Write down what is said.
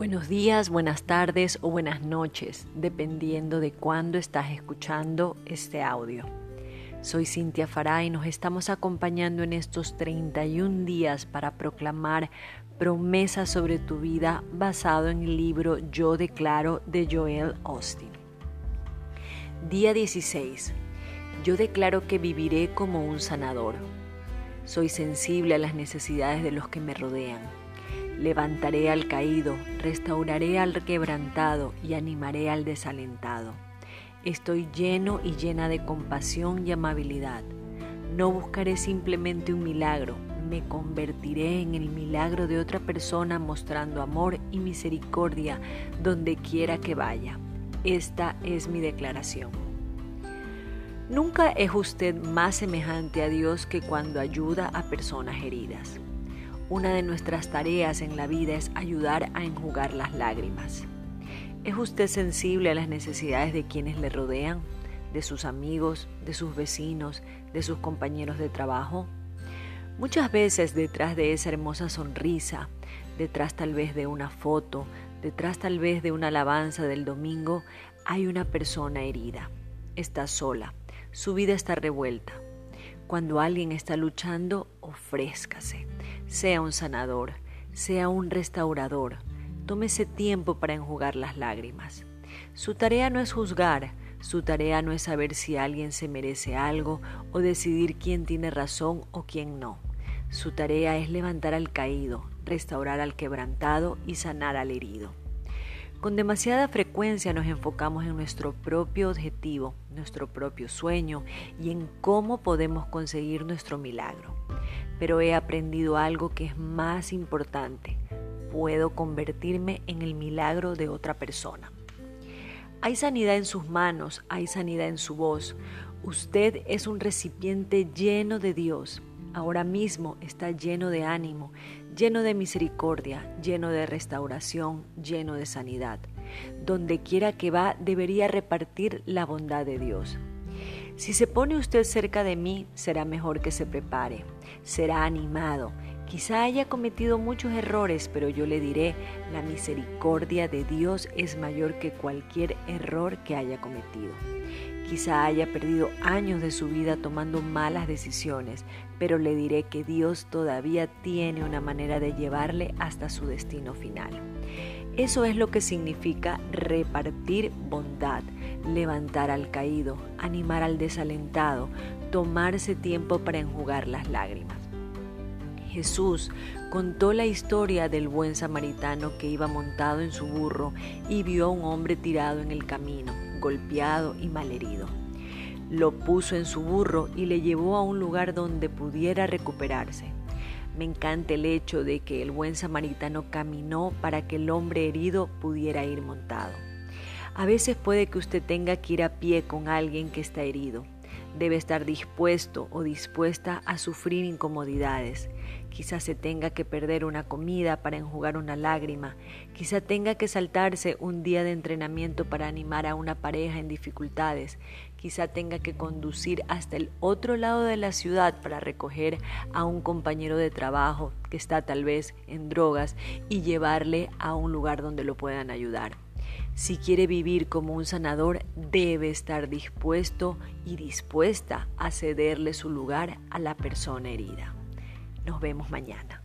Buenos días, buenas tardes o buenas noches, dependiendo de cuándo estás escuchando este audio. Soy Cintia Fará y nos estamos acompañando en estos 31 días para proclamar promesas sobre tu vida basado en el libro Yo declaro de Joel Austin. Día 16. Yo declaro que viviré como un sanador. Soy sensible a las necesidades de los que me rodean Levantaré al caído, restauraré al quebrantado y animaré al desalentado. Estoy lleno y llena de compasión y amabilidad. No buscaré simplemente un milagro, me convertiré en el milagro de otra persona mostrando amor y misericordia donde quiera que vaya. Esta es mi declaración. Nunca es usted más semejante a Dios que cuando ayuda a personas heridas. Una de nuestras tareas en la vida es ayudar a enjugar las lágrimas. ¿Es usted sensible a las necesidades de quienes le rodean, de sus amigos, de sus vecinos, de sus compañeros de trabajo? Muchas veces detrás de esa hermosa sonrisa, detrás tal vez de una foto, detrás tal vez de una alabanza del domingo, hay una persona herida. Está sola, su vida está revuelta. Cuando alguien está luchando, ofrézcase sea un sanador, sea un restaurador. Tómese tiempo para enjugar las lágrimas. Su tarea no es juzgar, su tarea no es saber si alguien se merece algo o decidir quién tiene razón o quién no. Su tarea es levantar al caído, restaurar al quebrantado y sanar al herido. Con demasiada frecuencia nos enfocamos en nuestro propio objetivo, nuestro propio sueño y en cómo podemos conseguir nuestro milagro pero he aprendido algo que es más importante. Puedo convertirme en el milagro de otra persona. Hay sanidad en sus manos, hay sanidad en su voz. Usted es un recipiente lleno de Dios. Ahora mismo está lleno de ánimo, lleno de misericordia, lleno de restauración, lleno de sanidad. Donde quiera que va debería repartir la bondad de Dios. Si se pone usted cerca de mí, será mejor que se prepare, será animado. Quizá haya cometido muchos errores, pero yo le diré, la misericordia de Dios es mayor que cualquier error que haya cometido. Quizá haya perdido años de su vida tomando malas decisiones, pero le diré que Dios todavía tiene una manera de llevarle hasta su destino final. Eso es lo que significa repartir bondad, levantar al caído, animar al desalentado, tomarse tiempo para enjugar las lágrimas. Jesús contó la historia del buen samaritano que iba montado en su burro y vio a un hombre tirado en el camino, golpeado y malherido. Lo puso en su burro y le llevó a un lugar donde pudiera recuperarse. Me encanta el hecho de que el buen samaritano caminó para que el hombre herido pudiera ir montado. A veces puede que usted tenga que ir a pie con alguien que está herido. Debe estar dispuesto o dispuesta a sufrir incomodidades. Quizás se tenga que perder una comida para enjugar una lágrima. Quizá tenga que saltarse un día de entrenamiento para animar a una pareja en dificultades. Quizá tenga que conducir hasta el otro lado de la ciudad para recoger a un compañero de trabajo que está tal vez en drogas y llevarle a un lugar donde lo puedan ayudar. Si quiere vivir como un sanador, debe estar dispuesto y dispuesta a cederle su lugar a la persona herida. Nos vemos mañana.